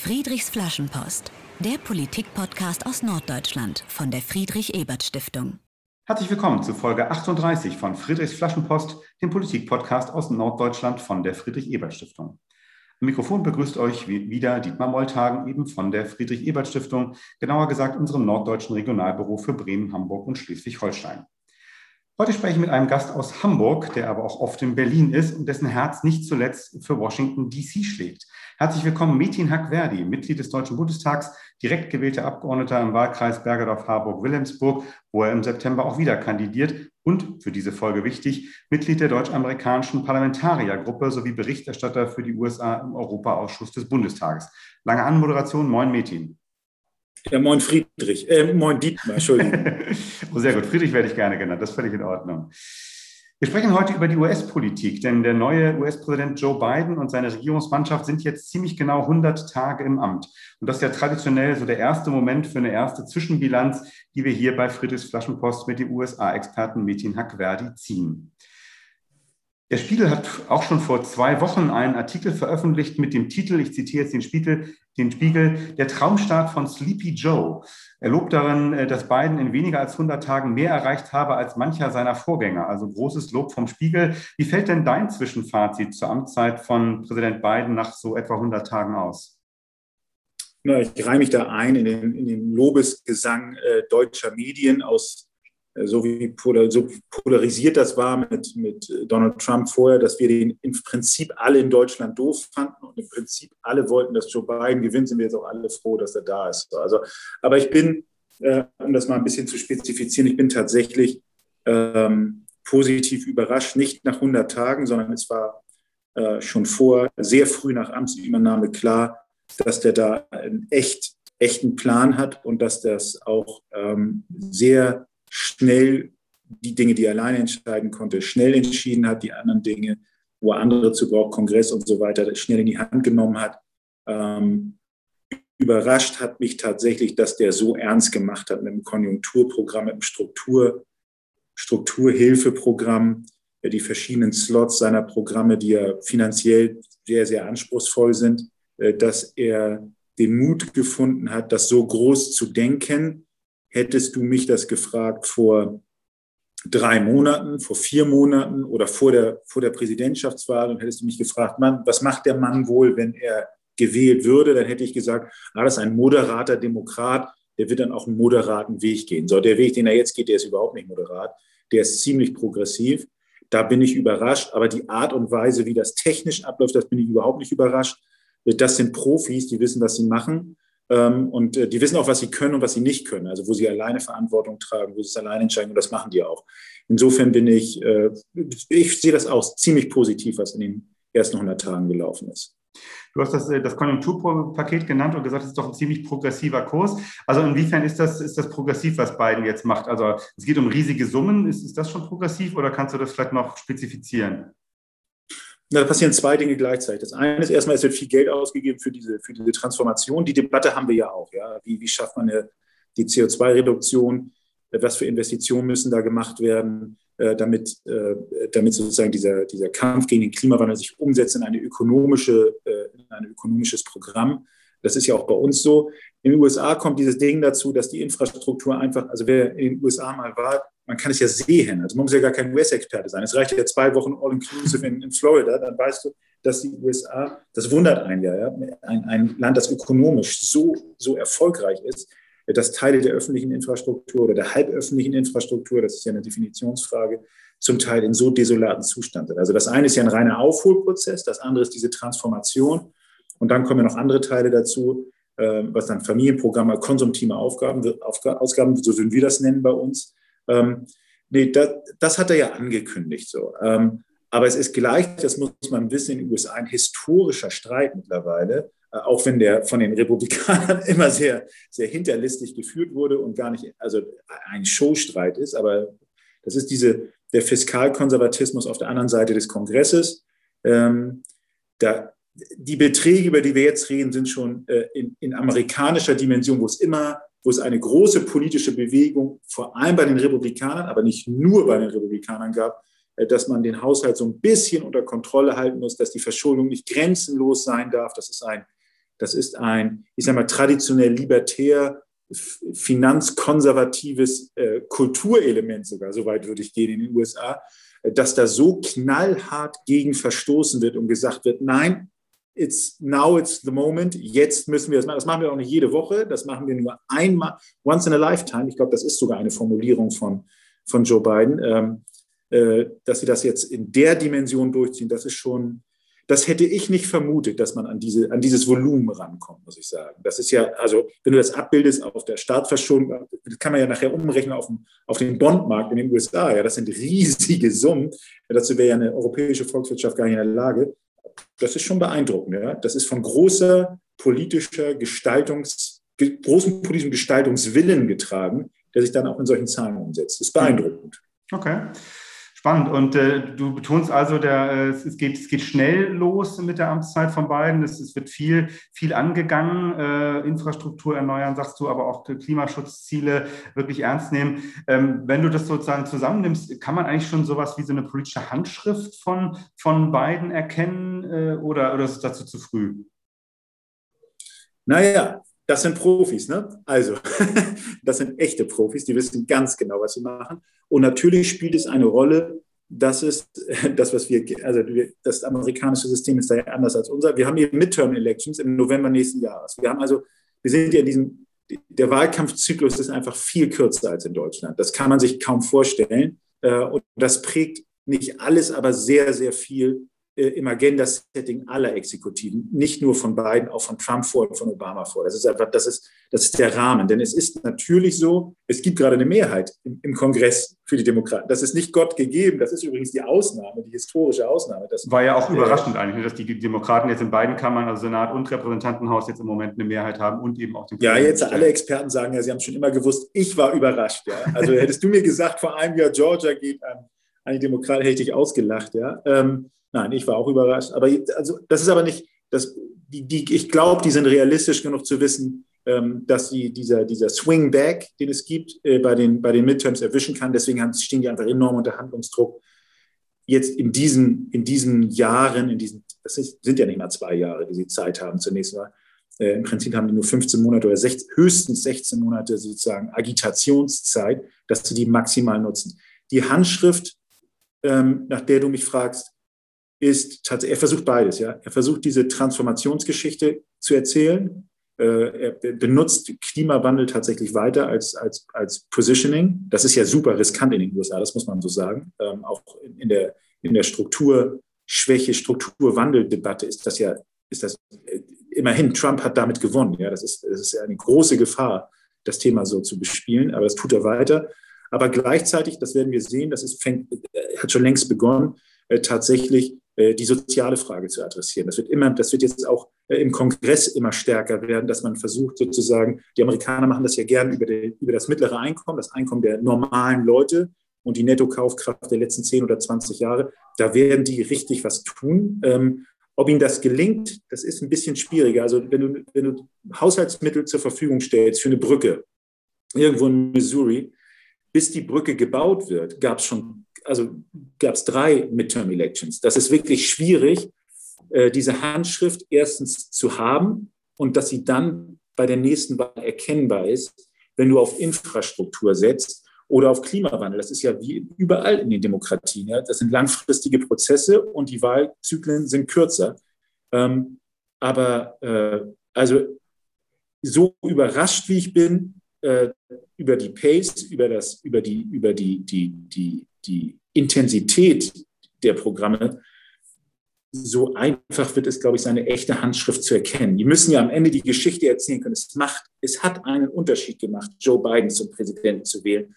Friedrichs Flaschenpost, der Politikpodcast aus Norddeutschland von der Friedrich-Ebert-Stiftung. Herzlich willkommen zu Folge 38 von Friedrichs Flaschenpost, dem Politikpodcast aus Norddeutschland von der Friedrich-Ebert-Stiftung. Am Mikrofon begrüßt euch wieder Dietmar Molltagen, eben von der Friedrich-Ebert-Stiftung, genauer gesagt unserem norddeutschen Regionalbüro für Bremen, Hamburg und Schleswig-Holstein. Heute spreche ich mit einem Gast aus Hamburg, der aber auch oft in Berlin ist und dessen Herz nicht zuletzt für Washington DC schlägt. Herzlich willkommen, Metin Hackverdi, Mitglied des Deutschen Bundestags, direkt gewählter Abgeordneter im Wahlkreis Bergedorf-Harburg-Wilhelmsburg, wo er im September auch wieder kandidiert und für diese Folge wichtig, Mitglied der deutsch-amerikanischen Parlamentariergruppe sowie Berichterstatter für die USA im Europaausschuss des Bundestages. Lange Anmoderation, moin Metin. Ja, moin Friedrich, äh, moin Dietmar, Entschuldigung. oh, sehr gut, Friedrich werde ich gerne genannt, das ist völlig in Ordnung. Wir sprechen heute über die US-Politik, denn der neue US-Präsident Joe Biden und seine Regierungsmannschaft sind jetzt ziemlich genau 100 Tage im Amt. Und das ist ja traditionell so der erste Moment für eine erste Zwischenbilanz, die wir hier bei Friedrichs Flaschenpost mit dem USA-Experten Metin Hackverdi ziehen. Der Spiegel hat auch schon vor zwei Wochen einen Artikel veröffentlicht mit dem Titel, ich zitiere jetzt den Spiegel, den Spiegel, der Traumstart von Sleepy Joe. Er lobt darin, äh, dass Biden in weniger als 100 Tagen mehr erreicht habe als mancher seiner Vorgänger. Also großes Lob vom Spiegel. Wie fällt denn dein Zwischenfazit zur Amtszeit von Präsident Biden nach so etwa 100 Tagen aus? Ich reihe mich da ein in den, in den Lobesgesang äh, deutscher Medien aus so wie so polarisiert das war mit, mit Donald Trump vorher, dass wir den im Prinzip alle in Deutschland doof fanden und im Prinzip alle wollten, dass Joe Biden gewinnt, sind wir jetzt auch alle froh, dass er da ist. Also, aber ich bin, äh, um das mal ein bisschen zu spezifizieren, ich bin tatsächlich ähm, positiv überrascht, nicht nach 100 Tagen, sondern es war äh, schon vor, sehr früh nach Amtsübernahme klar, dass der da einen echt, echten Plan hat und dass das auch ähm, sehr schnell die Dinge, die er alleine entscheiden konnte, schnell entschieden hat, die anderen Dinge, wo er andere zu braucht, Kongress und so weiter, schnell in die Hand genommen hat. Ähm, überrascht hat mich tatsächlich, dass der so ernst gemacht hat mit dem Konjunkturprogramm, mit dem Struktur, Strukturhilfeprogramm, die verschiedenen Slots seiner Programme, die ja finanziell sehr, sehr anspruchsvoll sind, äh, dass er den Mut gefunden hat, das so groß zu denken, Hättest du mich das gefragt vor drei Monaten, vor vier Monaten oder vor der, vor der Präsidentschaftswahl und hättest du mich gefragt, Mann, was macht der Mann wohl, wenn er gewählt würde, dann hätte ich gesagt, ah, das ist ein moderater Demokrat, der wird dann auch einen moderaten Weg gehen. So, der Weg, den er jetzt geht, der ist überhaupt nicht moderat, der ist ziemlich progressiv. Da bin ich überrascht, aber die Art und Weise, wie das technisch abläuft, das bin ich überhaupt nicht überrascht. Das sind Profis, die wissen, was sie machen. Ähm, und äh, die wissen auch, was sie können und was sie nicht können. Also wo sie alleine Verantwortung tragen, wo sie es alleine entscheiden und das machen die auch. Insofern bin ich, äh, ich sehe das auch ziemlich positiv, was in den ersten 100 Tagen gelaufen ist. Du hast das, äh, das Konjunkturpaket genannt und gesagt, es ist doch ein ziemlich progressiver Kurs. Also inwiefern ist das, ist das progressiv, was Biden jetzt macht? Also es geht um riesige Summen. Ist, ist das schon progressiv oder kannst du das vielleicht noch spezifizieren? Da passieren zwei Dinge gleichzeitig. Das eine ist erstmal, es wird viel Geld ausgegeben für diese, für diese Transformation. Die Debatte haben wir ja auch. Ja? Wie, wie schafft man eine, die CO2-Reduktion? Was für Investitionen müssen da gemacht werden, äh, damit, äh, damit sozusagen dieser, dieser Kampf gegen den Klimawandel sich umsetzt in, eine ökonomische, äh, in ein ökonomisches Programm? Das ist ja auch bei uns so. In den USA kommt dieses Ding dazu, dass die Infrastruktur einfach, also wer in den USA mal war, man kann es ja sehen. Also man muss ja gar kein US-Experte sein. Es reicht ja zwei Wochen All-Inclusive in, in, Florida, dann weißt du, dass die USA, das wundert einen ja, ja ein, ein, Land, das ökonomisch so, so erfolgreich ist, dass Teile der öffentlichen Infrastruktur oder der halböffentlichen Infrastruktur, das ist ja eine Definitionsfrage, zum Teil in so desolaten Zustand sind. Also das eine ist ja ein reiner Aufholprozess, das andere ist diese Transformation. Und dann kommen ja noch andere Teile dazu, äh, was dann Familienprogramme, konsumtive Aufgaben, Ausgaben, so würden wir das nennen bei uns, ähm, nee, das, das, hat er ja angekündigt so. Ähm, aber es ist gleich, das muss man wissen, in den USA ein historischer Streit mittlerweile, äh, auch wenn der von den Republikanern immer sehr, sehr hinterlistig geführt wurde und gar nicht, also ein Showstreit ist, aber das ist diese, der Fiskalkonservatismus auf der anderen Seite des Kongresses. Ähm, da, die Beträge, über die wir jetzt reden, sind schon äh, in, in amerikanischer Dimension, wo es immer wo es eine große politische Bewegung, vor allem bei den Republikanern, aber nicht nur bei den Republikanern gab, äh, dass man den Haushalt so ein bisschen unter Kontrolle halten muss, dass die Verschuldung nicht grenzenlos sein darf. Das ist ein, Das ist ein, ich sage mal, traditionell libertär, finanzkonservatives äh, Kulturelement sogar, soweit würde ich gehen in den USA, dass da so knallhart gegen verstoßen wird und gesagt wird, nein, it's now it's the moment, jetzt müssen wir das machen. Das machen wir auch nicht jede Woche, das machen wir nur einmal, once in a lifetime. Ich glaube, das ist sogar eine Formulierung von, von Joe Biden, ähm, äh, dass sie das jetzt in der Dimension durchziehen. Das ist schon, das hätte ich nicht vermutet, dass man an, diese, an dieses Volumen rankommt, muss ich sagen. Das ist ja, also wenn du das abbildest auf der Staatsverschuldung, das kann man ja nachher umrechnen auf, dem, auf den Bondmarkt in den USA. Ja, das sind riesige Summen. Ja, dazu wäre ja eine europäische Volkswirtschaft gar nicht in der Lage. Das ist schon beeindruckend. Ja. Das ist von großer politischer Gestaltungs, großem politischen Gestaltungswillen getragen, der sich dann auch in solchen Zahlen umsetzt. Das ist beeindruckend. Okay. Spannend. Und äh, du betonst also, der, äh, es, geht, es geht schnell los mit der Amtszeit von beiden. Es, es wird viel, viel angegangen. Äh, Infrastruktur erneuern, sagst du, aber auch Klimaschutzziele wirklich ernst nehmen. Ähm, wenn du das sozusagen zusammennimmst, kann man eigentlich schon sowas wie so eine politische Handschrift von, von beiden erkennen äh, oder, oder ist es dazu zu früh? Naja, das sind Profis, ne? Also, das sind echte Profis, die wissen ganz genau, was sie machen. Und natürlich spielt es eine Rolle, das ist das, was wir, also das amerikanische System ist daher anders als unser. Wir haben hier Midterm-Elections im November nächsten Jahres. Wir haben also, wir sind ja in diesem, der Wahlkampfzyklus ist einfach viel kürzer als in Deutschland. Das kann man sich kaum vorstellen. Äh, und das prägt nicht alles, aber sehr, sehr viel im Agenda-Setting aller Exekutiven, nicht nur von Biden, auch von Trump vor und von Obama vor. Das ist einfach, das ist, das ist der Rahmen. Denn es ist natürlich so, es gibt gerade eine Mehrheit im, im Kongress für die Demokraten. Das ist nicht Gott gegeben, das ist übrigens die Ausnahme, die historische Ausnahme. Das war ja auch äh, überraschend eigentlich, dass die Demokraten jetzt in beiden Kammern, also Senat und Repräsentantenhaus, jetzt im Moment eine Mehrheit haben und eben auch den. Ja, jetzt alle Experten sagen ja, sie haben schon immer gewusst, ich war überrascht. Ja. Also hättest du mir gesagt, vor einem Jahr Georgia geht an, an die Demokraten, hätte ich ausgelacht. Ja. Ähm, Nein, ich war auch überrascht. Aber also, das ist aber nicht, das, die, die, ich glaube, die sind realistisch genug zu wissen, ähm, dass sie dieser, dieser Swing Back, den es gibt, äh, bei, den, bei den Midterms erwischen kann. Deswegen haben, stehen die einfach enorm unter Handlungsdruck. Jetzt in diesen, in diesen Jahren, in diesen, das sind ja nicht mal zwei Jahre, die sie Zeit haben zunächst mal. Äh, Im Prinzip haben die nur 15 Monate oder 16, höchstens 16 Monate sozusagen Agitationszeit, dass sie die maximal nutzen. Die Handschrift, ähm, nach der du mich fragst, ist tatsächlich, er versucht beides, ja. Er versucht diese Transformationsgeschichte zu erzählen. Äh, er benutzt Klimawandel tatsächlich weiter als, als, als Positioning. Das ist ja super riskant in den USA, das muss man so sagen. Ähm, auch in der, in der Strukturschwäche, Strukturwandeldebatte ist das ja, ist das, äh, immerhin, Trump hat damit gewonnen. Ja, das ist, das ist ja eine große Gefahr, das Thema so zu bespielen, aber das tut er weiter. Aber gleichzeitig, das werden wir sehen, das ist, fängt, äh, hat schon längst begonnen, tatsächlich äh, die soziale Frage zu adressieren. Das wird immer, das wird jetzt auch äh, im Kongress immer stärker werden, dass man versucht sozusagen, die Amerikaner machen das ja gern über, die, über das mittlere Einkommen, das Einkommen der normalen Leute und die Nettokaufkraft der letzten 10 oder 20 Jahre. Da werden die richtig was tun. Ähm, ob ihnen das gelingt, das ist ein bisschen schwieriger. Also wenn du, wenn du Haushaltsmittel zur Verfügung stellst für eine Brücke irgendwo in Missouri, bis die Brücke gebaut wird, gab es schon also gab es drei Midterm-Elections. Das ist wirklich schwierig, äh, diese Handschrift erstens zu haben und dass sie dann bei der nächsten Wahl erkennbar ist, wenn du auf Infrastruktur setzt oder auf Klimawandel. Das ist ja wie überall in den Demokratien. Ja? Das sind langfristige Prozesse und die Wahlzyklen sind kürzer. Ähm, aber äh, also so überrascht wie ich bin äh, über die Pace, über, das, über, die, über die, die, die die Intensität der Programme, so einfach wird es, glaube ich, seine echte Handschrift zu erkennen. Die müssen ja am Ende die Geschichte erzählen können. Es macht, es hat einen Unterschied gemacht, Joe Biden zum Präsidenten zu wählen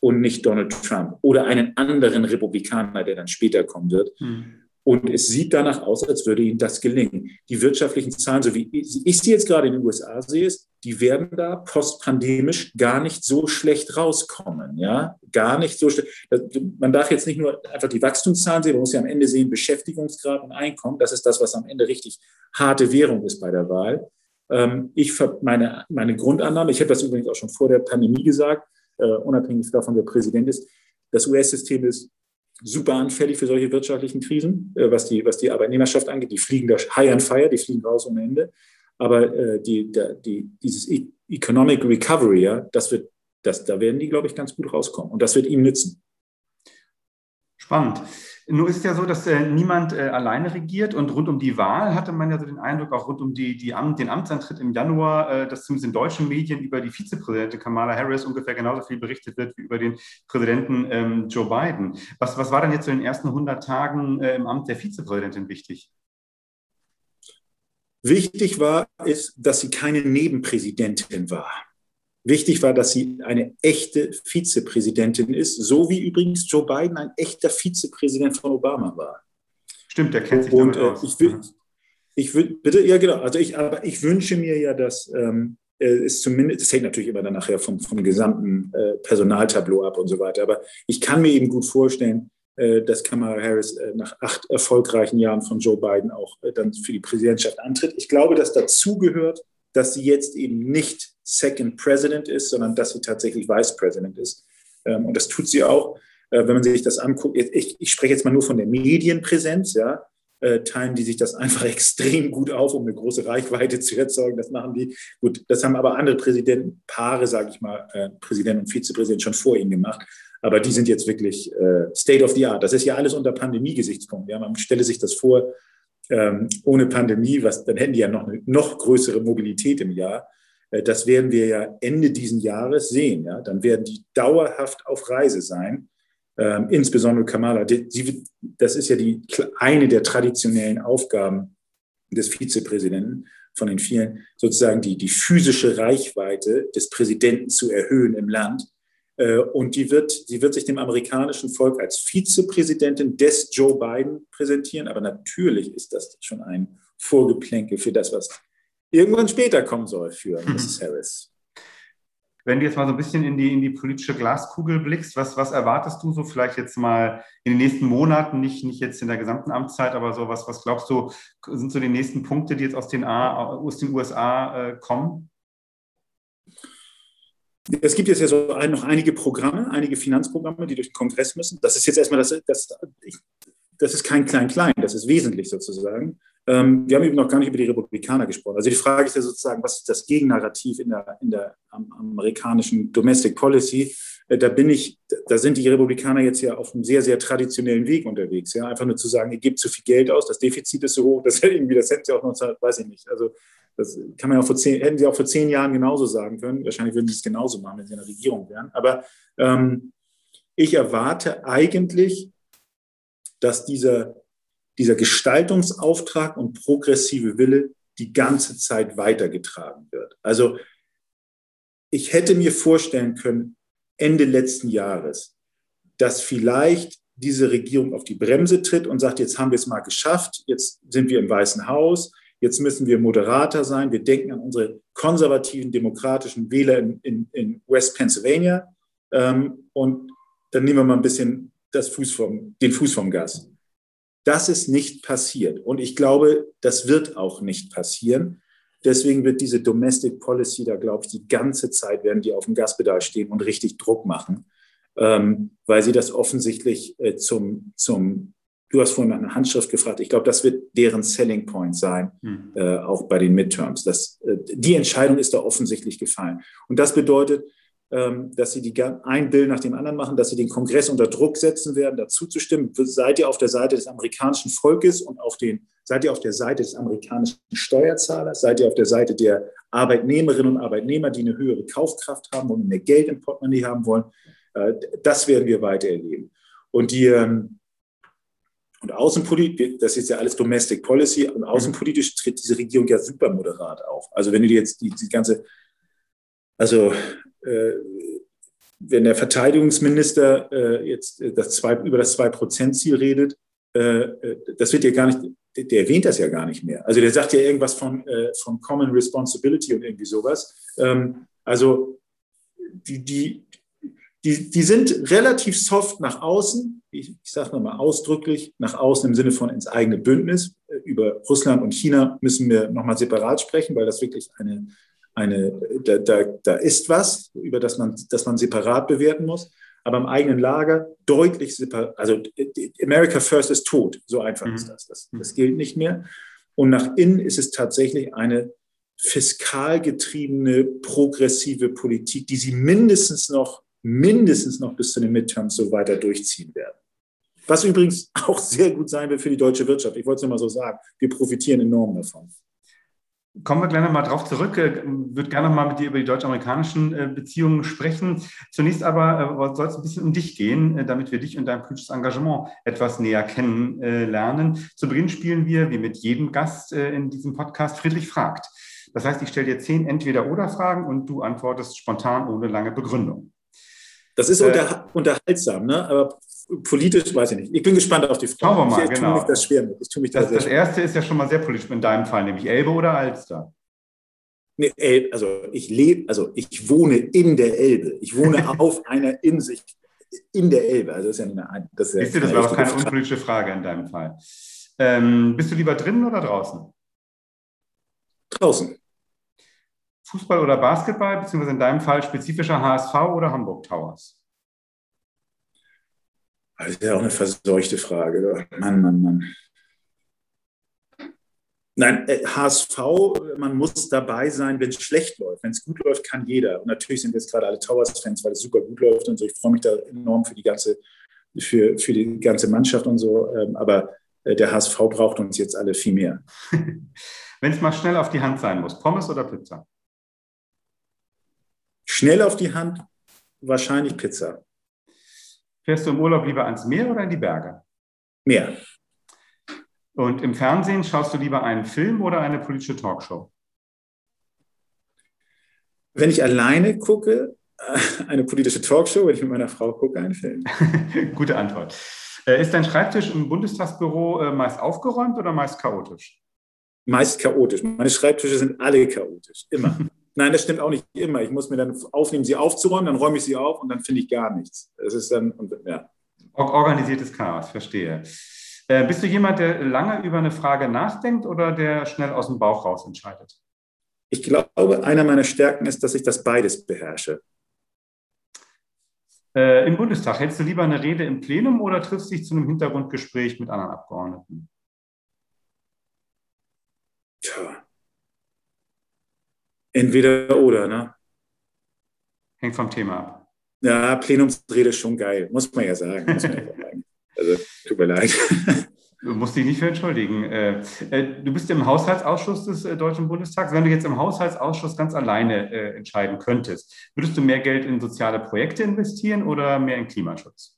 und nicht Donald Trump oder einen anderen Republikaner, der dann später kommen wird. Hm. Und es sieht danach aus, als würde ihnen das gelingen. Die wirtschaftlichen Zahlen, so wie ich sie jetzt gerade in den USA sehe, die werden da postpandemisch gar nicht so schlecht rauskommen. Ja, gar nicht so schlecht. Man darf jetzt nicht nur einfach die Wachstumszahlen sehen, man muss ja am Ende sehen, Beschäftigungsgrad und Einkommen. Das ist das, was am Ende richtig harte Währung ist bei der Wahl. Ähm, ich meine, meine Grundannahme, ich habe das übrigens auch schon vor der Pandemie gesagt, äh, unabhängig davon, wer Präsident ist, das US-System ist super anfällig für solche wirtschaftlichen Krisen, äh, was die, was die Arbeitnehmerschaft angeht. Die fliegen da high and fire, die fliegen raus ohne Ende. Aber äh, die, die, dieses e-, Economic Recovery, ja, das wird, das, da werden die, glaube ich, ganz gut rauskommen. Und das wird ihm nützen. Spannend. Nur ist es ja so, dass äh, niemand äh, alleine regiert und rund um die Wahl hatte man ja so den Eindruck, auch rund um die, die Amt, den Amtsantritt im Januar, äh, dass zumindest in deutschen Medien über die Vizepräsidentin Kamala Harris ungefähr genauso viel berichtet wird wie über den Präsidenten ähm, Joe Biden. Was, was war denn jetzt so in den ersten 100 Tagen äh, im Amt der Vizepräsidentin wichtig? Wichtig war, ist, dass sie keine Nebenpräsidentin war. Wichtig war, dass sie eine echte Vizepräsidentin ist, so wie übrigens Joe Biden ein echter Vizepräsident von Obama war. Stimmt, der kennt sich Und äh, ich will, ich will, bitte, ja genau, also ich, aber ich wünsche mir ja, dass ähm, es zumindest, das hängt natürlich immer dann nachher vom, vom gesamten äh, Personaltableau ab und so weiter, aber ich kann mir eben gut vorstellen, äh, dass Kamala Harris äh, nach acht erfolgreichen Jahren von Joe Biden auch äh, dann für die Präsidentschaft antritt. Ich glaube, dass dazu gehört, dass sie jetzt eben nicht Second President ist, sondern dass sie tatsächlich Vice President ist. Ähm, und das tut sie auch, äh, wenn man sich das anguckt. Ich, ich spreche jetzt mal nur von der Medienpräsenz, ja. Äh, teilen die sich das einfach extrem gut auf, um eine große Reichweite zu erzeugen. Das machen die. Gut, das haben aber andere Präsidentenpaare, sage ich mal, äh, Präsident und Vizepräsident schon vor ihnen gemacht. Aber die sind jetzt wirklich State of the Art. Das ist ja alles unter Pandemie-Gesichtspunkten. Ja, man stelle sich das vor, ähm, ohne Pandemie, was, dann hätten die ja noch eine noch größere Mobilität im Jahr. Äh, das werden wir ja Ende diesen Jahres sehen. Ja? Dann werden die dauerhaft auf Reise sein. Ähm, insbesondere Kamala, die, die, das ist ja die, eine der traditionellen Aufgaben des Vizepräsidenten von den vielen, sozusagen die, die physische Reichweite des Präsidenten zu erhöhen im Land. Äh, und die wird, sie wird sich dem amerikanischen Volk als Vizepräsidentin des Joe Biden präsentieren. Aber natürlich ist das schon ein Vorgeplänkel für das, was irgendwann später kommen soll für. Mrs. Harris. Wenn du jetzt mal so ein bisschen in die, in die politische Glaskugel blickst, was, was erwartest du so vielleicht jetzt mal in den nächsten Monaten, nicht, nicht jetzt in der gesamten Amtszeit, aber so was, was glaubst du, sind so die nächsten Punkte, die jetzt aus den, A, aus den USA äh, kommen? Es gibt jetzt ja so ein, noch einige Programme, einige Finanzprogramme, die durch den Kongress müssen. Das ist jetzt erstmal das, das, das ist kein Klein-Klein, das ist wesentlich sozusagen. Ähm, wir haben eben noch gar nicht über die Republikaner gesprochen. Also die Frage ist ja sozusagen, was ist das Gegennarrativ in der, in der amerikanischen Domestic Policy? Äh, da bin ich, da sind die Republikaner jetzt ja auf einem sehr, sehr traditionellen Weg unterwegs. Ja, einfach nur zu sagen, ihr gebt zu viel Geld aus, das Defizit ist so hoch, das irgendwie, das hätten sie auch noch, weiß ich nicht. Also das kann man auch vor zehn, hätten sie auch vor zehn Jahren genauso sagen können. Wahrscheinlich würden sie es genauso machen, wenn sie in der Regierung wären. Aber ähm, ich erwarte eigentlich, dass dieser dieser Gestaltungsauftrag und progressive Wille die ganze Zeit weitergetragen wird. Also ich hätte mir vorstellen können, Ende letzten Jahres, dass vielleicht diese Regierung auf die Bremse tritt und sagt, jetzt haben wir es mal geschafft, jetzt sind wir im Weißen Haus, jetzt müssen wir moderater sein, wir denken an unsere konservativen demokratischen Wähler in, in, in West Pennsylvania ähm, und dann nehmen wir mal ein bisschen das Fuß vom, den Fuß vom Gas. Das ist nicht passiert. Und ich glaube, das wird auch nicht passieren. Deswegen wird diese Domestic Policy da, glaube ich, die ganze Zeit werden die auf dem Gaspedal stehen und richtig Druck machen, ähm, weil sie das offensichtlich äh, zum, zum, du hast vorhin nach einer Handschrift gefragt, ich glaube, das wird deren Selling Point sein, mhm. äh, auch bei den Midterms. Das, äh, die Entscheidung ist da offensichtlich gefallen. Und das bedeutet, ähm, dass sie die, ein Bill nach dem anderen machen, dass sie den Kongress unter Druck setzen werden, dazu zu stimmen. Seid ihr auf der Seite des amerikanischen Volkes und auf den, seid ihr auf der Seite des amerikanischen Steuerzahlers? Seid ihr auf der Seite der Arbeitnehmerinnen und Arbeitnehmer, die eine höhere Kaufkraft haben und mehr Geld im Portemonnaie haben wollen? Äh, das werden wir weiter erleben. Und die, ähm, und außenpolitisch, das ist ja alles Domestic Policy, und außenpolitisch tritt diese Regierung ja super moderat auf. Also wenn du dir jetzt die, die ganze, also äh, wenn der Verteidigungsminister äh, jetzt das zwei, über das Zwei-Prozent-Ziel redet, äh, das wird ja gar nicht, der erwähnt das ja gar nicht mehr. Also der sagt ja irgendwas von, von Common Responsibility und irgendwie sowas. Ähm, also die, die, die, die sind relativ soft nach außen, ich, ich sage nochmal ausdrücklich, nach außen im Sinne von ins eigene Bündnis. Über Russland und China müssen wir nochmal separat sprechen, weil das wirklich eine eine, da, da, da ist was, über das man, das man separat bewerten muss, aber im eigenen Lager deutlich separat. Also America First ist tot, so einfach mhm. ist das. das. Das gilt nicht mehr. Und nach innen ist es tatsächlich eine fiskalgetriebene, progressive Politik, die sie mindestens noch, mindestens noch bis zu den Midterms so weiter durchziehen werden. Was übrigens auch sehr gut sein wird für die deutsche Wirtschaft. Ich wollte es nur mal so sagen. Wir profitieren enorm davon. Kommen wir gleich nochmal drauf zurück. Ich äh, würde gerne nochmal mit dir über die deutsch-amerikanischen äh, Beziehungen sprechen. Zunächst aber äh, soll es ein bisschen um dich gehen, damit wir dich und dein politisches Engagement etwas näher kennenlernen. Zu Beginn spielen wir, wie mit jedem Gast in diesem Podcast, Friedrich fragt. Das heißt, ich stelle dir zehn Entweder-Oder-Fragen und du antwortest spontan ohne lange Begründung. Das ist unter, unterhaltsam, ne? aber politisch weiß ich nicht. Ich bin gespannt auf die Frage. Schauen wir mal, ich genau. Tue mich das schwer mit. Ich tue mich das, das, das erste ist ja schon mal sehr politisch in deinem Fall, nämlich Elbe oder Alster? Nee, also ich lebe, also ich wohne in der Elbe. Ich wohne auf einer Insel in der Elbe. Also das ist ja eine, das, ist ja das war doch keine Frage. unpolitische Frage in deinem Fall. Ähm, bist du lieber drinnen oder draußen? Draußen. Fußball oder Basketball, beziehungsweise in deinem Fall spezifischer HSV oder Hamburg Towers? Das ist ja auch eine verseuchte Frage. Mann, Mann, Mann. Nein, HSV, äh, man muss dabei sein, wenn es schlecht läuft. Wenn es gut läuft, kann jeder. Und natürlich sind jetzt gerade alle Towers-Fans, weil es super gut läuft und so. Ich freue mich da enorm für die ganze, für, für die ganze Mannschaft und so. Ähm, aber äh, der HSV braucht uns jetzt alle viel mehr. wenn es mal schnell auf die Hand sein muss, Pommes oder Pizza? Schnell auf die Hand, wahrscheinlich Pizza. Fährst du im Urlaub lieber ans Meer oder in die Berge? Meer. Und im Fernsehen schaust du lieber einen Film oder eine politische Talkshow? Wenn ich alleine gucke, äh, eine politische Talkshow, wenn ich mit meiner Frau gucke, einen Film. Gute Antwort. Äh, ist dein Schreibtisch im Bundestagsbüro äh, meist aufgeräumt oder meist chaotisch? Meist chaotisch. Meine Schreibtische sind alle chaotisch, immer. Nein, das stimmt auch nicht immer. Ich muss mir dann aufnehmen, sie aufzuräumen, dann räume ich sie auf und dann finde ich gar nichts. Das ist dann, ja. Organisiertes Chaos, verstehe. Äh, bist du jemand, der lange über eine Frage nachdenkt oder der schnell aus dem Bauch raus entscheidet? Ich glaube, einer meiner Stärken ist, dass ich das beides beherrsche. Äh, Im Bundestag hältst du lieber eine Rede im Plenum oder triffst dich zu einem Hintergrundgespräch mit anderen Abgeordneten? Tja, Entweder oder, ne? Hängt vom Thema ab. Ja, Plenumsrede ist schon geil, muss man ja sagen. Man ja sagen. Also, tut mir leid. Du musst dich nicht für entschuldigen. Äh, äh, du bist im Haushaltsausschuss des äh, Deutschen Bundestags. Wenn du jetzt im Haushaltsausschuss ganz alleine entscheiden könntest, würdest du mehr Geld in soziale Projekte investieren oder mehr in Klimaschutz?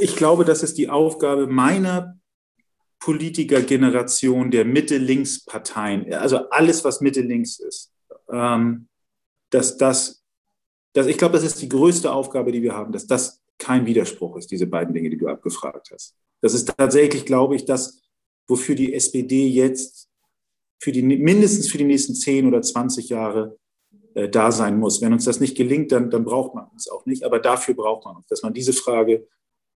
Ich glaube, das ist die Aufgabe meiner Politikergeneration der Mitte-Links-Parteien, also alles, was Mitte-Links ist, ähm, dass das, dass ich glaube, das ist die größte Aufgabe, die wir haben, dass das kein Widerspruch ist, diese beiden Dinge, die du abgefragt hast. Das ist tatsächlich, glaube ich, das, wofür die SPD jetzt für die, mindestens für die nächsten 10 oder 20 Jahre äh, da sein muss. Wenn uns das nicht gelingt, dann, dann braucht man uns auch nicht. Aber dafür braucht man uns, dass man diese Frage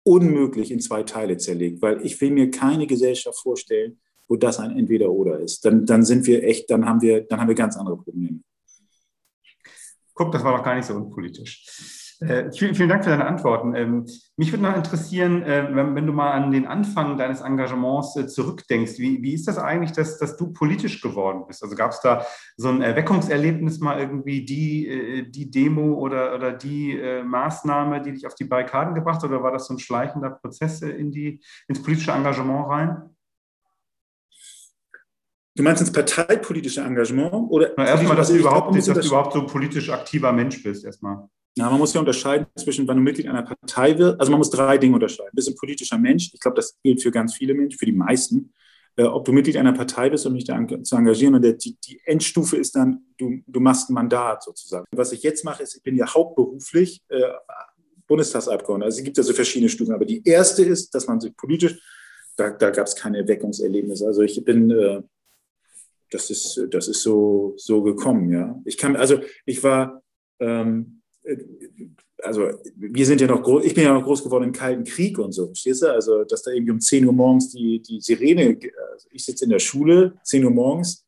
unmöglich in zwei Teile zerlegt, weil ich will mir keine Gesellschaft vorstellen, wo das ein Entweder-Oder ist. Dann, dann sind wir echt, dann haben wir, dann haben wir ganz andere Probleme. Guck, das war doch gar nicht so unpolitisch. Äh, vielen, vielen, Dank für deine Antworten. Ähm, mich würde noch interessieren, äh, wenn, wenn, du mal an den Anfang deines Engagements äh, zurückdenkst, wie, wie, ist das eigentlich, dass, dass du politisch geworden bist? Also gab es da so ein Erweckungserlebnis mal irgendwie, die, äh, die Demo oder, oder die äh, Maßnahme, die dich auf die Barrikaden gebracht hat, oder war das so ein schleichender Prozess äh, in die, ins politische Engagement rein? Du meinst ins parteipolitische Engagement? Oder erstmal, dass, du überhaupt, dass du überhaupt so politisch aktiver Mensch bist, erstmal. Ja, man muss ja unterscheiden zwischen, wann du Mitglied einer Partei wirst. Also man muss drei Dinge unterscheiden. Du bist ein politischer Mensch. Ich glaube, das gilt für ganz viele Menschen, für die meisten. Äh, ob du Mitglied einer Partei bist, um dich da zu engagieren. Und der, die, die, Endstufe ist dann, du, du machst ein Mandat sozusagen. Was ich jetzt mache, ist, ich bin ja hauptberuflich äh, Bundestagsabgeordneter. Also es gibt ja so verschiedene Stufen. Aber die erste ist, dass man sich politisch, da, da gab es keine Erweckungserlebnisse. Also ich bin, äh, das ist, das ist so, so gekommen, ja. Ich kann, also ich war, ähm, also wir sind ja noch groß, ich bin ja noch groß geworden im Kalten Krieg und so, verstehst du? Also, dass da irgendwie um 10 Uhr morgens die, die Sirene, also ich sitze in der Schule, 10 Uhr morgens,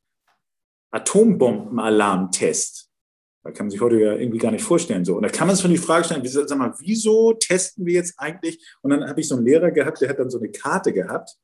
Atombombenalarmtest. Da kann man sich heute ja irgendwie gar nicht vorstellen. So. Und da kann man sich schon die Frage stellen, sag mal, wieso testen wir jetzt eigentlich? Und dann habe ich so einen Lehrer gehabt, der hat dann so eine Karte gehabt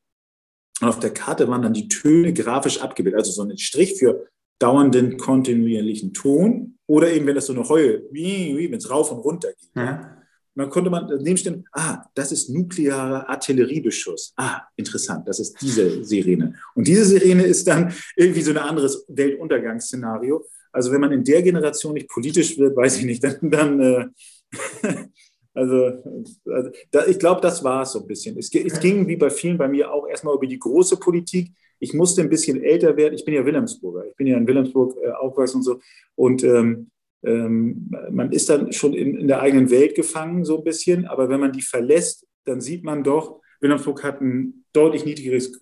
Und auf der Karte waren dann die Töne grafisch abgebildet, also so ein Strich für dauernden kontinuierlichen Ton oder eben, wenn das so eine Heue, wenn es rauf und runter geht. Ja. Und dann konnte man daneben stehen, ah, das ist nuklearer Artilleriebeschuss. Ah, interessant, das ist diese Sirene. Und diese Sirene ist dann irgendwie so ein anderes Weltuntergangsszenario. Also wenn man in der Generation nicht politisch wird, weiß ich nicht, dann, dann äh, also, also da, ich glaube, das war es so ein bisschen. Es, es, ging wie bei vielen bei mir auch erstmal über die große Politik. Ich musste ein bisschen älter werden. Ich bin ja Wilhelmsburger. Ich bin ja in Wilhelmsburg äh, aufgewachsen und so. Und ähm, ähm, man ist dann schon in, in, der eigenen Welt gefangen, so ein bisschen. Aber wenn man die verlässt, dann sieht man doch, Wilhelmsburg hat ein deutlich niedrigeres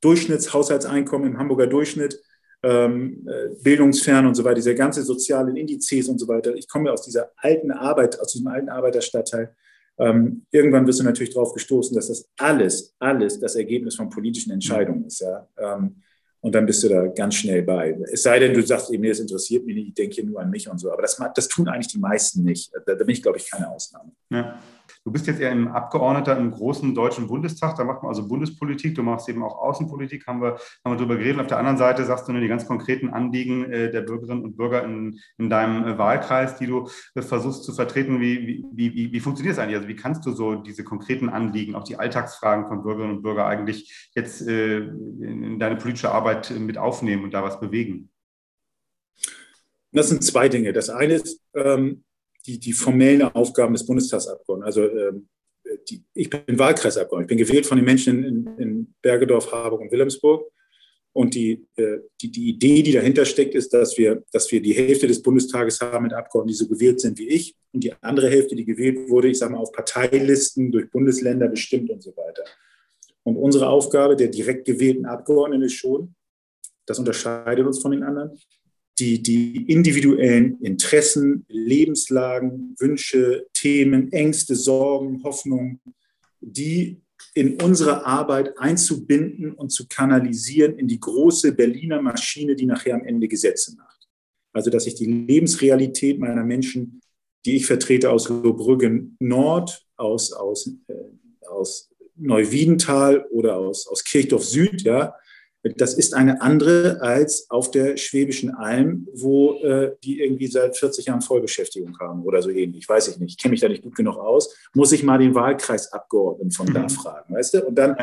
Durchschnittshaushaltseinkommen im Hamburger Durchschnitt, ähm, äh, bildungsfern und so weiter, diese ganze sozialen Indizes und so weiter. Ich komme aus dieser alten Arbeit, aus diesem alten Arbeiterstadtteil. Ähm, irgendwann wirst du natürlich darauf gestoßen, dass das alles, alles das Ergebnis von politischen Entscheidungen ist. Ja? Ähm, und dann bist du da ganz schnell bei. Es sei denn, du sagst eben, das interessiert mich nicht, ich denke hier nur an mich und so. Aber das, das tun eigentlich die meisten nicht. Da, da bin ich, glaube ich, keine Ausnahme. Ja. Du bist jetzt eher ein Abgeordneter im großen deutschen Bundestag, da macht man also Bundespolitik, du machst eben auch Außenpolitik, haben wir, haben wir drüber geredet. Auf der anderen Seite sagst du nur die ganz konkreten Anliegen äh, der Bürgerinnen und Bürger in, in deinem äh, Wahlkreis, die du äh, versuchst zu vertreten. Wie, wie, wie, wie funktioniert das eigentlich? Also wie kannst du so diese konkreten Anliegen, auch die Alltagsfragen von Bürgerinnen und Bürgern eigentlich jetzt in deine politische Arbeit mit aufnehmen und da was bewegen? Das sind zwei Dinge. Das eine ist, ähm, die, die formellen Aufgaben des Bundestagsabgeordneten. Also ähm, die, ich bin Wahlkreisabgeordneter. Ich bin gewählt von den Menschen in, in Bergedorf, Harburg und Wilhelmsburg. Und die, äh, die, die Idee, die dahinter steckt, ist, dass wir, dass wir die Hälfte des Bundestages haben mit Abgeordneten, die so gewählt sind wie ich. Und die andere Hälfte, die gewählt wurde, ich sage mal, auf Parteilisten durch Bundesländer bestimmt und so weiter. Und unsere Aufgabe der direkt gewählten Abgeordneten ist schon, das unterscheidet uns von den anderen, die, die individuellen Interessen, Lebenslagen, Wünsche, Themen, Ängste, Sorgen, Hoffnungen, die in unsere Arbeit einzubinden und zu kanalisieren in die große Berliner Maschine, die nachher am Ende Gesetze macht. Also, dass ich die Lebensrealität meiner Menschen, die ich vertrete aus Lobrüggen Nord, aus, aus, äh, aus Neuwiedental oder aus, aus Kirchdorf Süd, ja, das ist eine andere als auf der Schwäbischen Alm, wo äh, die irgendwie seit 40 Jahren Vollbeschäftigung haben oder so ähnlich. Weiß ich nicht. Ich kenne mich da nicht gut genug aus. Muss ich mal den Wahlkreisabgeordneten von da mhm. fragen, weißt du? Und dann,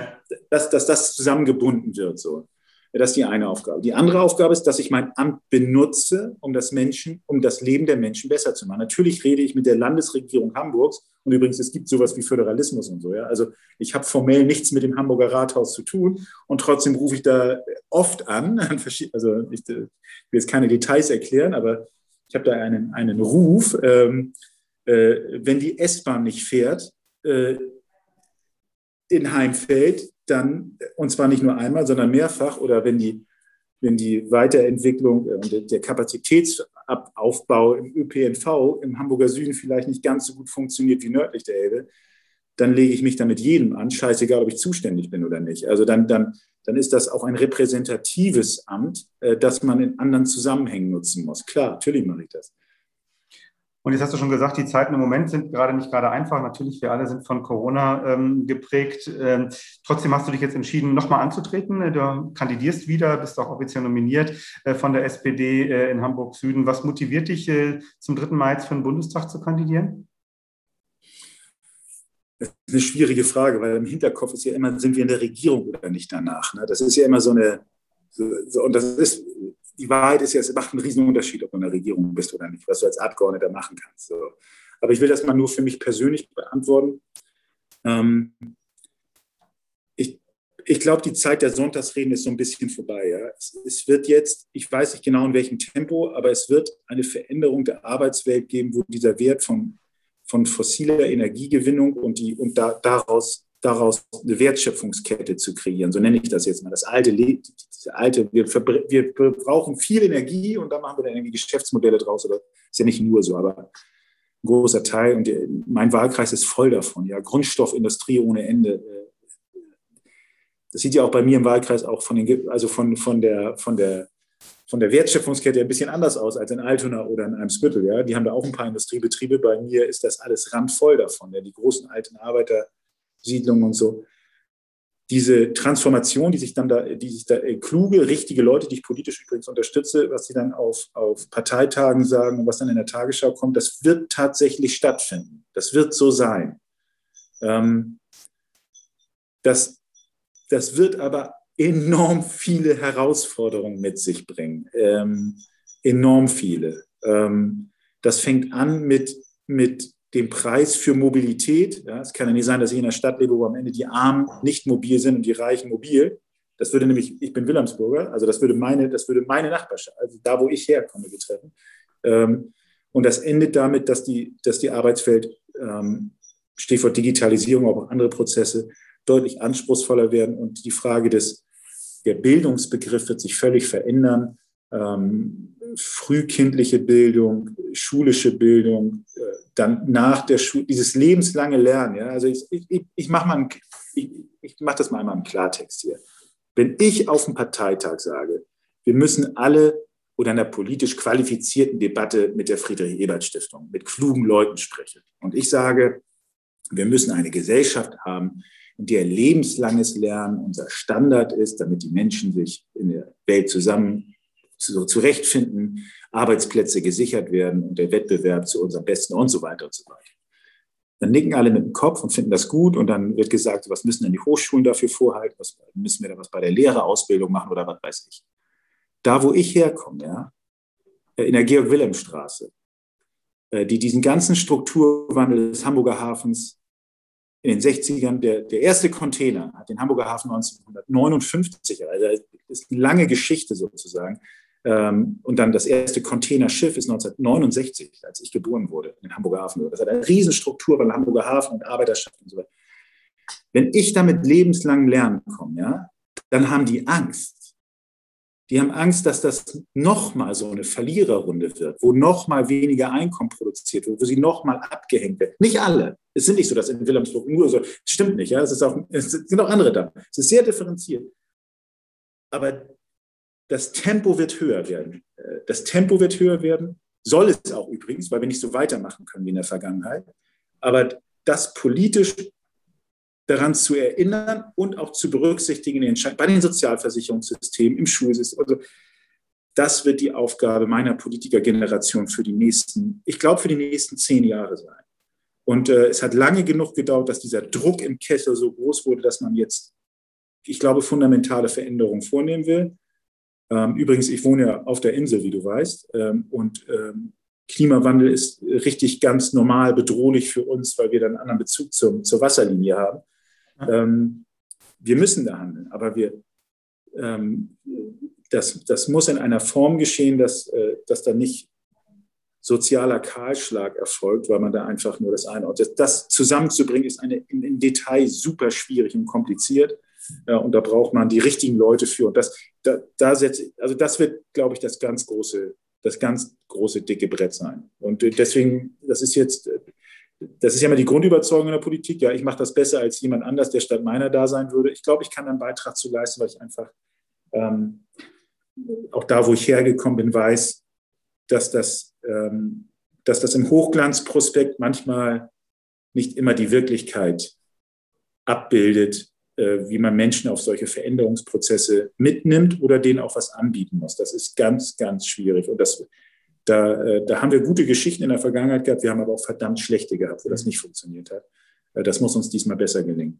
dass, dass das zusammengebunden wird. So. Das ist die eine Aufgabe. Die andere Aufgabe ist, dass ich mein Amt benutze, um das Menschen, um das Leben der Menschen besser zu machen. Natürlich rede ich mit der Landesregierung Hamburgs und übrigens, es gibt sowas wie Föderalismus und so. Ja? Also ich habe formell nichts mit dem Hamburger Rathaus zu tun und trotzdem rufe ich da oft an. Also ich will jetzt keine Details erklären, aber ich habe da einen, einen Ruf, ähm, äh, wenn die S-Bahn nicht fährt äh, in Heimfeld, dann, und zwar nicht nur einmal, sondern mehrfach, oder wenn die, wenn die Weiterentwicklung äh, und der Kapazitätsaufbau im ÖPNV im Hamburger Süden vielleicht nicht ganz so gut funktioniert wie nördlich der Elbe, dann lege ich mich da mit jedem an, scheißegal, ob ich zuständig bin oder nicht. Also dann, dann, dann ist das auch ein repräsentatives Amt, äh, das man in anderen Zusammenhängen nutzen muss. Klar, natürlich mache ich das. Und jetzt hast du schon gesagt, die Zeiten im Moment sind gerade nicht gerade einfach. Natürlich, wir alle sind von Corona ähm, geprägt. Ähm, trotzdem hast du dich jetzt entschieden, nochmal anzutreten. Du kandidierst wieder, bist auch offiziell nominiert äh, von der SPD äh, in Hamburg Süden. Was motiviert dich, äh, zum 3. Mai für den Bundestag zu kandidieren? Das ist eine schwierige Frage, weil im Hinterkopf ist ja immer, sind wir in der Regierung oder nicht danach. Ne? Das ist ja immer so eine, so, und das ist die Wahrheit ist ja, es macht einen riesen Unterschied, ob du in der Regierung bist oder nicht, was du als Abgeordneter machen kannst. So. Aber ich will das mal nur für mich persönlich beantworten. Ähm, ich ich glaube, die Zeit der Sonntagsreden ist so ein bisschen vorbei. Ja. Es, es, wird jetzt, ich weiß nicht genau in welchem Tempo, aber es wird eine Veränderung der Arbeitswelt geben, wo dieser Wert von, von fossiler Energiegewinnung und, die, und da, daraus daraus eine Wertschöpfungskette zu kreieren. So nenne ich das jetzt mal. Das alte, diese alte wir, wir brauchen viel Energie und da machen wir dann irgendwie Geschäftsmodelle draus. Oder ist ja nicht nur so, aber ein großer Teil. Und mein Wahlkreis ist voll davon. Ja, Grundstoffindustrie ohne Ende. Das sieht ja auch bei mir im Wahlkreis auch von den, also von, von der, von der, von der Wertschöpfungskette ein bisschen anders aus als in Altona oder in Eimsbüttel. Ja, die haben da auch ein paar Industriebetriebe. Bei mir ist das alles randvoll davon. Ja, die großen alten Arbeiter Siedlungen und so. diese Transformation, die sich dann da, die sich da äh, kluge, richtige Leute, die ich politisch übrigens unterstütze, was sie dann auf, auf Parteitagen sagen und was dann in der Tagesschau kommt, das wird tatsächlich stattfinden. Das wird so sein. Ähm, das, das wird aber enorm viele Herausforderungen mit sich bringen. Ähm, enorm viele. Ähm, das fängt an mit, mit dem Preis für Mobilität. Ja, es kann ja nicht sein, dass ich in einer Stadt lebe, wo am Ende die Armen nicht mobil sind und die Reichen mobil. Das würde nämlich, ich bin Wilhelmsburger, also das würde meine, das würde meine Nachbarschaft, also da, wo ich herkomme, betreffen. Ähm, und das endet damit, dass die, dass die Arbeitswelt, ähm, Stichwort Digitalisierung, aber auch andere Prozesse, deutlich anspruchsvoller werden und die Frage des, der Bildungsbegriff wird sich völlig verändern. Ähm, frühkindliche Bildung, schulische Bildung, äh, dann nach der Schule, dieses lebenslange Lernen. Ja? Also ich, ich, ich mache mal, ich, ich mach das mal einmal im Klartext hier. Wenn ich auf dem Parteitag sage, wir müssen alle oder in einer politisch qualifizierten Debatte mit der Friedrich-Ebert-Stiftung, mit klugen Leuten sprechen. Und ich sage, wir müssen eine Gesellschaft haben, in der lebenslanges Lernen unser Standard ist, damit die Menschen sich in der Welt zusammen so zurechtfinden, Arbeitsplätze gesichert werden und der Wettbewerb zu unserem Besten und so weiter und so weiter. Dann nicken alle mit dem Kopf und finden das gut und dann wird gesagt, was müssen denn die Hochschulen dafür vorhalten, was müssen wir da was bei der Lehrerausbildung machen oder was weiß ich. Da, wo ich herkomme, ja, in der Georg-Wilhelm-Straße, äh, die diesen ganzen Strukturwandel des Hamburger Hafens in den 60ern, der, der erste Container hat den Hamburger Hafen 1959, also das ist eine lange Geschichte sozusagen, und dann das erste Containerschiff ist 1969, als ich geboren wurde, in Hamburger Hafen. Das hat eine Riesenstruktur beim Hamburger Hafen und Arbeiterschaft und so weiter. Wenn ich damit lebenslang lernen komme, ja, dann haben die Angst. Die haben Angst, dass das nochmal so eine Verliererrunde wird, wo nochmal weniger Einkommen produziert wird, wo sie nochmal abgehängt werden. Nicht alle. Es sind nicht so, dass in Wilhelmsburg nur so. Stimmt nicht, ja. Es, ist auch, es sind auch andere da. Es ist sehr differenziert. Aber das Tempo wird höher werden. Äh, das Tempo wird höher werden, soll es auch übrigens, weil wir nicht so weitermachen können wie in der Vergangenheit. Aber das politisch daran zu erinnern und auch zu berücksichtigen bei den Sozialversicherungssystemen, im Schulsystem. Also das wird die Aufgabe meiner Politikergeneration für die nächsten, ich glaube, für die nächsten zehn Jahre sein. Und äh, es hat lange genug gedauert, dass dieser Druck im Kessel so groß wurde, dass man jetzt, ich glaube, fundamentale Veränderungen vornehmen will. Ähm, übrigens, ich wohne ja auf der Insel, wie du weißt. Ähm, und ähm, Klimawandel ist richtig ganz normal bedrohlich für uns, weil wir dann einen anderen Bezug zum, zur Wasserlinie haben. Ähm, wir müssen da handeln, aber wir, ähm, das, das muss in einer Form geschehen, dass, äh, dass da nicht sozialer Kahlschlag erfolgt, weil man da einfach nur das eine. Das, das zusammenzubringen ist eine, im, im Detail super schwierig und kompliziert. Ja, und da braucht man die richtigen Leute für. Und das, da, da setze, also das wird, glaube ich, das ganz große, das ganz große dicke Brett sein. Und deswegen, das ist jetzt, das ist ja immer die Grundüberzeugung in der Politik. Ja, ich mache das besser als jemand anders, der statt meiner da sein würde. Ich glaube, ich kann einen Beitrag zu leisten, weil ich einfach ähm, auch da, wo ich hergekommen bin, weiß, dass das, ähm, dass das im Hochglanzprospekt manchmal nicht immer die Wirklichkeit abbildet, äh, wie man Menschen auf solche Veränderungsprozesse mitnimmt oder denen auch was anbieten muss. Das ist ganz, ganz schwierig. Und das, da, äh, da haben wir gute Geschichten in der Vergangenheit gehabt, wir haben aber auch verdammt schlechte gehabt, wo das nicht funktioniert hat. Äh, das muss uns diesmal besser gelingen.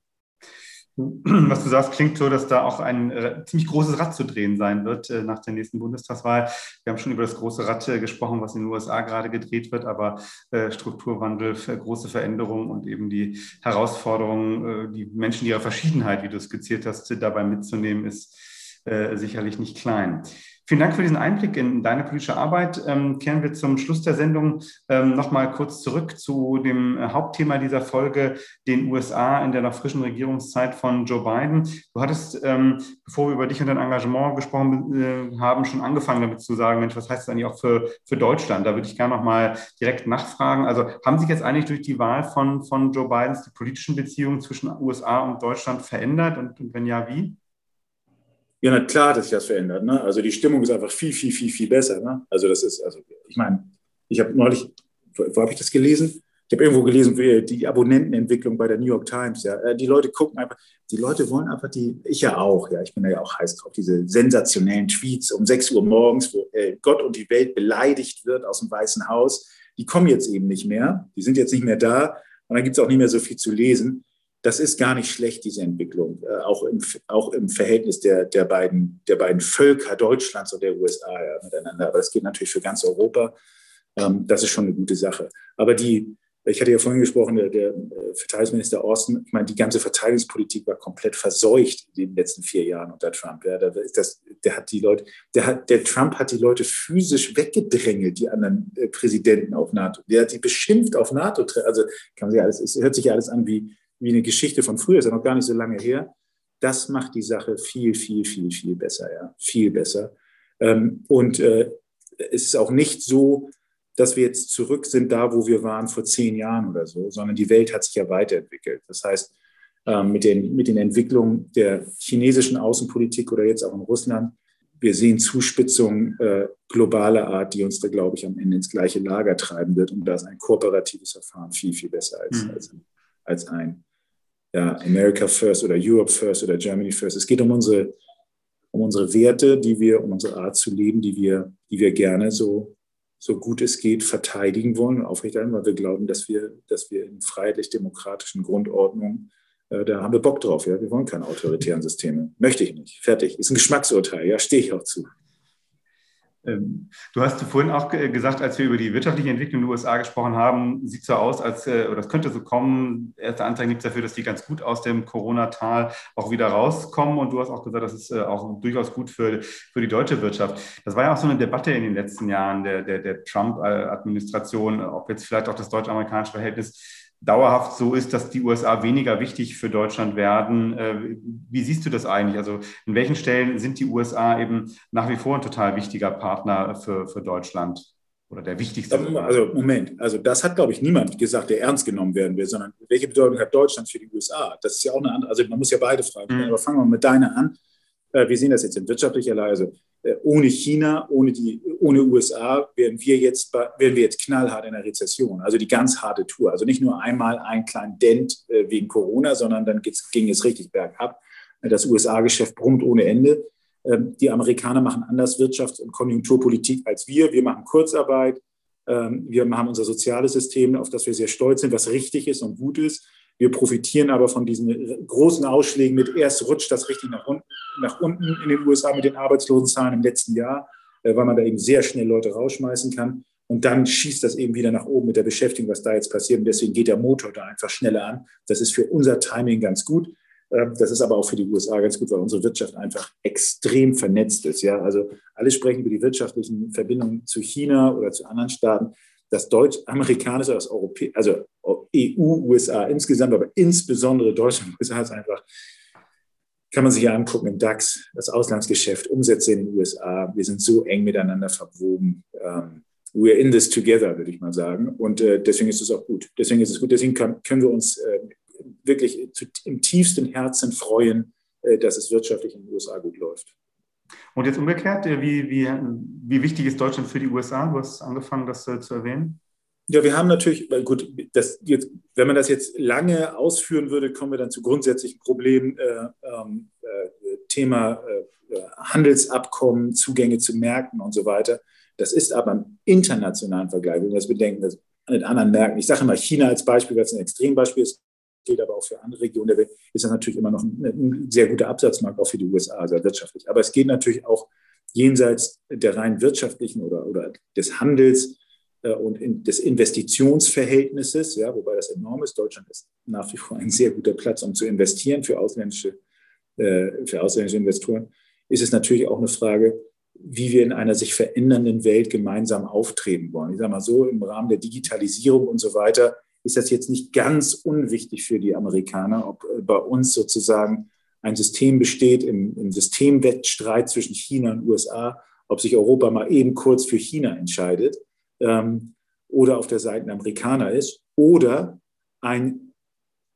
Was du sagst, klingt so, dass da auch ein äh, ziemlich großes Rad zu drehen sein wird äh, nach der nächsten Bundestagswahl. Wir haben schon über das große Rad äh, gesprochen, was in den USA gerade gedreht wird, aber Strukturwandel, große Veränderungen und eben die Herausforderungen, die Menschen, die ihre Verschiedenheit, wie du skizziert hast, dabei mitzunehmen, ist sicherlich nicht klein. Vielen Dank für diesen Einblick in deine politische Arbeit. Ähm, kehren wir zum Schluss der Sendung ähm, nochmal kurz zurück zu dem äh, Hauptthema dieser Folge, den USA in der noch frischen Regierungszeit von Joe Biden. Du hattest, ähm, bevor wir über dich und dein Engagement gesprochen äh, haben, schon angefangen damit zu sagen, Mensch, was heißt das eigentlich auch für, für Deutschland? Da würde ich gerne nochmal direkt nachfragen. Also haben sich jetzt eigentlich durch die Wahl von, von Joe Bidens die politischen Beziehungen zwischen USA und Deutschland verändert und, und wenn ja, wie? Ja, na klar hat sich das verändert. Ne? Also die Stimmung ist einfach viel, viel, viel, viel besser. Ne? Also das ist, also ich meine, ich habe neulich, wo, wo habe ich das gelesen? ich habe irgendwo gelesen, die Abonnentenentwicklung bei der New York Times. Ja, äh, die Leute gucken einfach, die Leute wollen einfach die, ich ja auch, ja, ich bin ja auch heiß drauf, diese sensationellen Tweets um 6 Uhr morgens, wo äh, Gott und die Welt beleidigt wird aus dem Weißen Haus. Die kommen jetzt eben nicht mehr, die sind jetzt nicht mehr da und dann gibt es auch nicht mehr so viel zu lesen. Das ist gar nicht schlecht, diese Entwicklung, äh, auch, im, auch im Verhältnis der, der, beiden, der beiden Völker Deutschlands und der USA ja, miteinander. Aber das geht natürlich für ganz Europa. Ähm, das ist schon eine gute Sache. Aber die, ich hatte ja vorhin gesprochen, der, der äh, Verteidigungsminister Austin, ich meine, die ganze Verteidigungspolitik war komplett verseucht in den letzten vier Jahren unter Trump. Ja, da ist das, der hat die Leute, der, hat, der Trump hat die Leute physisch weggedrängelt, die anderen äh, Präsidenten auf NATO. Der hat die beschimpft auf NATO. Also kann man sich alles, es hört sich ja alles an wie, wie eine Geschichte von früher, ist ja noch gar nicht so lange her. Das macht die Sache viel, viel, viel, viel besser, ja, viel besser. Ähm, und äh, es ist auch nicht so, dass wir jetzt zurück sind da, wo wir waren vor zehn Jahren oder so, sondern die Welt hat sich ja weiterentwickelt. Das heißt, ähm, mit den, mit den Entwicklungen der chinesischen Außenpolitik oder jetzt auch in Russland, wir sehen Zuspitzungen äh, globaler Art, die uns da, glaube ich, am Ende ins gleiche Lager treiben wird. Und da ist ein kooperatives Verfahren viel, viel besser als, mhm. als, als ein ja, America First oder Europe First oder Germany First. Es geht um unsere, um unsere Werte, die wir, um unsere Art zu leben, die wir, die wir gerne so so gut es geht verteidigen wollen und aufrechterhalten, weil wir glauben, dass wir, dass wir in freiheitlich-demokratischen Grundordnungen, äh, da haben wir Bock drauf. Ja? Wir wollen keine autoritären Systeme. Möchte ich nicht. Fertig. Ist ein Geschmacksurteil. Ja, stehe ich auch zu. Ähm, du hast vorhin auch gesagt, als wir über die wirtschaftliche Entwicklung in den USA gesprochen haben, sieht so aus, als äh, oder es könnte so kommen. Erste Anzeigen gibt es dafür, dass die ganz gut aus dem Corona-Tal auch wieder rauskommen. Und du hast auch gesagt, das ist äh, auch durchaus gut für, für die deutsche Wirtschaft. Das war ja auch so eine Debatte in den letzten Jahren der, der, der Trump-Administration, ob jetzt vielleicht auch das deutsch-amerikanische Verhältnis dauerhaft so ist, dass die USA weniger wichtig für Deutschland werden. Äh, wie siehst du das eigentlich? Also in welchen Stellen sind die USA eben nach wie vor ein total wichtiger Partner für, für Deutschland? Oder der wichtigste? Also Moment, also das hat, glaube ich, niemand gesagt, der ernst genommen werden will, sondern welche Bedeutung hat Deutschland für die USA? Das ist ja auch eine andere, also man muss ja beide fragen. Mhm. Aber fangen wir mit deiner an. Äh, wir sehen das jetzt in wirtschaftlicher Lage. Also ohne China, ohne die, ohne USA wären wir jetzt, wären wir jetzt knallhart in der Rezession. Also die ganz harte Tour. Also nicht nur einmal ein kleinen Dent äh, wegen Corona, sondern dann ging es richtig bergab. Das USA-Geschäft brummt ohne Ende. Ähm, die Amerikaner machen anders Wirtschafts- und Konjunkturpolitik als wir. Wir machen Kurzarbeit. Ähm, wir haben unser soziales System, auf das wir sehr stolz sind, was richtig ist und gut ist. Wir profitieren aber von diesen großen Ausschlägen mit, erst rutscht das richtig nach unten, nach unten in den USA mit den Arbeitslosenzahlen im letzten Jahr, äh, weil man da eben sehr schnell Leute rausschmeißen kann. Und dann schießt das eben wieder nach oben mit der Beschäftigung, was da jetzt passiert. Und deswegen geht der Motor da einfach schneller an. Das ist für unser Timing ganz gut. Ähm, das ist aber auch für die USA ganz gut, weil unsere Wirtschaft einfach extrem vernetzt ist. Ja, also alle sprechen über die wirtschaftlichen Verbindungen zu China oder zu anderen Staaten das deutsch-amerikanische, das also EU, USA insgesamt, aber insbesondere Deutschland, USA ist einfach, kann man sich ja angucken im DAX, das Auslandsgeschäft, Umsätze in den USA. Wir sind so eng miteinander verwoben. Um, we're in this together, würde ich mal sagen. Und äh, deswegen ist es auch gut. Deswegen ist es gut. Deswegen kann, können wir uns äh, wirklich zu, im tiefsten Herzen freuen, äh, dass es wirtschaftlich in den USA gut läuft. Und jetzt umgekehrt, äh, wie, wie, wie wichtig ist Deutschland für die USA? Du hast angefangen, das äh, zu erwähnen. Ja, wir haben natürlich, gut, das jetzt, wenn man das jetzt lange ausführen würde, kommen wir dann zu grundsätzlichen Problemen. Äh, ähm, äh, Thema äh, Handelsabkommen, Zugänge zu Märkten und so weiter. Das ist aber im internationalen Vergleich, wenn wir das bedenken, dass mit anderen Märkten, ich sage immer China als Beispiel, weil es ein Extrembeispiel ist, gilt aber auch für andere Regionen der Welt, ist das natürlich immer noch ein, ein sehr guter Absatzmarkt, auch für die USA, also wirtschaftlich. Aber es geht natürlich auch jenseits der rein wirtschaftlichen oder, oder des Handels äh, und in, des Investitionsverhältnisses, ja, wobei das enorm ist. Deutschland ist nach wie vor ein sehr guter Platz, um zu investieren für ausländische, äh, für ausländische Investoren. Ist es natürlich auch eine Frage, wie wir in einer sich verändernden Welt gemeinsam auftreten wollen. Ich sage mal so, im Rahmen der Digitalisierung und so weiter ist das jetzt nicht ganz unwichtig für die Amerikaner, ob äh, bei uns sozusagen ein System besteht im, im Systemwettstreit zwischen China und USA, ob sich Europa mal eben kurz für China entscheidet ähm, oder auf der Seite der Amerikaner ist oder ein,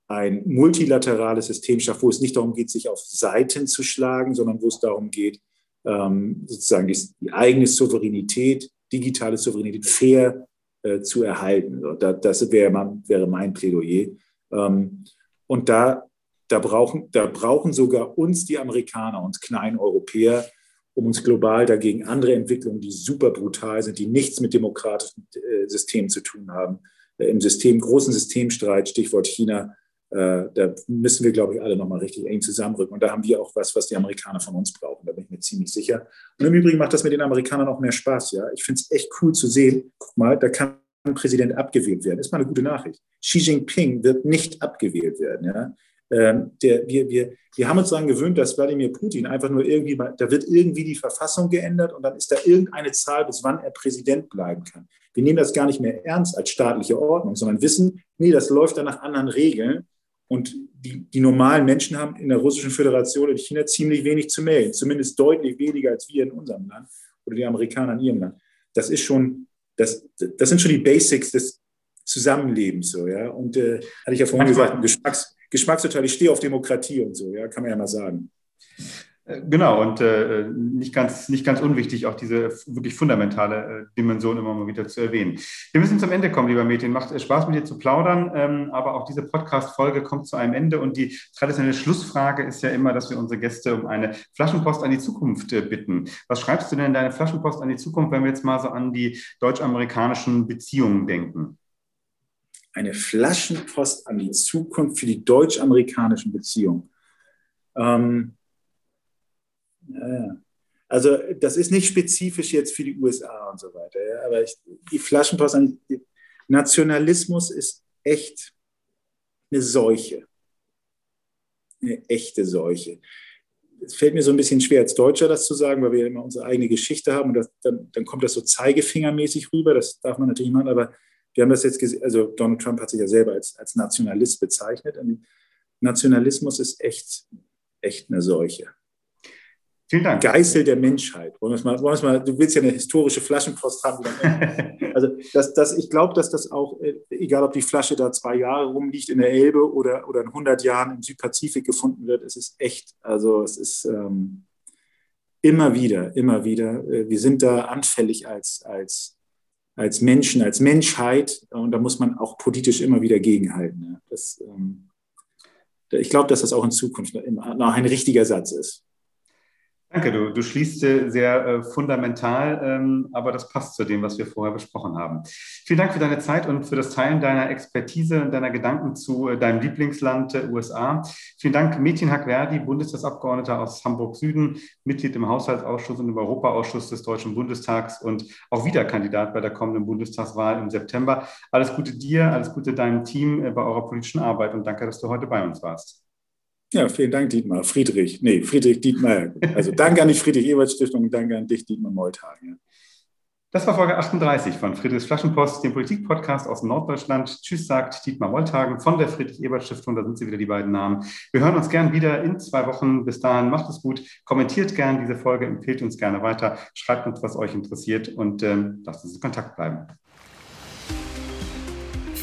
ein multilaterales System schafft, wo es nicht darum geht, sich auf Seiten zu schlagen, sondern wo es darum geht, ähm, sozusagen die, die eigene Souveränität, digitale Souveränität fair äh, zu erhalten. So, da, das wäre, wäre mein Plädoyer. Ähm, und da, da, brauchen, da brauchen sogar uns die Amerikaner, uns kleinen Europäer, um uns global dagegen andere Entwicklungen, die super brutal sind, die nichts mit demokratischen äh, Systemen zu tun haben, äh, im System, großen Systemstreit, Stichwort China, äh, da müssen wir, glaube ich, alle nochmal richtig eng zusammenrücken. Und da haben wir auch was, was die Amerikaner von uns brauchen. Da bin ich mir ziemlich sicher. Und im Übrigen macht das mit den Amerikanern auch mehr Spaß. Ja? Ich finde es echt cool zu sehen. Guck mal, da kann ein Präsident abgewählt werden. Ist mal eine gute Nachricht. Xi Jinping wird nicht abgewählt werden. Ja? Ähm, der, wir, wir, wir haben uns daran gewöhnt, dass Wladimir Putin einfach nur irgendwie, da wird irgendwie die Verfassung geändert und dann ist da irgendeine Zahl, bis wann er Präsident bleiben kann. Wir nehmen das gar nicht mehr ernst als staatliche Ordnung, sondern wissen, nee, das läuft dann nach anderen Regeln. Und die, die normalen Menschen haben in der Russischen Föderation und China ziemlich wenig zu melden, zumindest deutlich weniger als wir in unserem Land oder die Amerikaner in ihrem Land. Das ist schon, das, das sind schon die Basics des Zusammenlebens. So, ja? Und äh, hatte ich ja vorhin gesagt, Geschmacks, Geschmacksurteil, ich stehe auf Demokratie und so, ja, kann man ja mal sagen. Äh, genau, und äh, nicht, ganz, nicht ganz unwichtig, auch diese wirklich fundamentale äh, Dimension immer mal wieder zu erwähnen. Wir müssen zum Ende kommen, lieber Mädchen. Macht Spaß, mit dir zu plaudern, ähm, aber auch diese Podcast-Folge kommt zu einem Ende und die traditionelle Schlussfrage ist ja immer, dass wir unsere Gäste um eine Flaschenpost an die Zukunft äh, bitten. Was schreibst du denn in deine Flaschenpost an die Zukunft, wenn wir jetzt mal so an die deutsch-amerikanischen Beziehungen denken? Eine Flaschenpost an die Zukunft für die deutsch-amerikanischen Beziehungen. Ähm ja, Also das ist nicht spezifisch jetzt für die USA und so weiter. Ja, aber ich, die Flaschenpost, Nationalismus ist echt eine Seuche. Eine echte Seuche. Es fällt mir so ein bisschen schwer, als Deutscher das zu sagen, weil wir ja immer unsere eigene Geschichte haben und das, dann, dann kommt das so zeigefingermäßig rüber. Das darf man natürlich machen, aber wir haben das jetzt gesehen, also Donald Trump hat sich ja selber als, als Nationalist bezeichnet. Und Nationalismus ist echt, echt eine Seuche. Vielen Dank. Geißel der Menschheit. Wollen mal, wollen mal, du willst ja eine historische Flaschenpost haben. also das, das, ich glaube, dass das auch, äh, egal ob die Flasche da zwei Jahre rumliegt in der Elbe oder, oder in 100 Jahren im Südpazifik gefunden wird, es ist echt, also es ist ähm, immer wieder, immer wieder, äh, wir sind da anfällig als, als, als Menschen, als Menschheit und da muss man auch politisch immer wieder gegenhalten. Das, ähm, ich glaube, dass das auch in Zukunft noch ein richtiger Satz ist. Danke, du, du schließt sehr äh, fundamental, ähm, aber das passt zu dem, was wir vorher besprochen haben. Vielen Dank für deine Zeit und für das Teilen deiner Expertise und deiner Gedanken zu äh, deinem Lieblingsland äh, USA. Vielen Dank, Metin Hackverdi, Bundestagsabgeordneter aus Hamburg Süden, Mitglied im Haushaltsausschuss und im Europaausschuss des Deutschen Bundestags und auch wieder Kandidat bei der kommenden Bundestagswahl im September. Alles Gute dir, alles Gute deinem Team äh, bei eurer politischen Arbeit und danke, dass du heute bei uns warst. Ja, vielen Dank, Dietmar. Friedrich, nee, Friedrich Dietmar. Also danke an die Friedrich-Ebert-Stiftung und danke an dich, Dietmar Meuthagen. Das war Folge 38 von Friedrichs Flaschenpost, dem Politik-Podcast aus Norddeutschland. Tschüss, sagt Dietmar Wolltagen von der Friedrich-Ebert-Stiftung. Da sind sie wieder, die beiden Namen. Wir hören uns gern wieder in zwei Wochen. Bis dahin, macht es gut. Kommentiert gern diese Folge, empfehlt uns gerne weiter. Schreibt uns, was euch interessiert und ähm, lasst uns in Kontakt bleiben.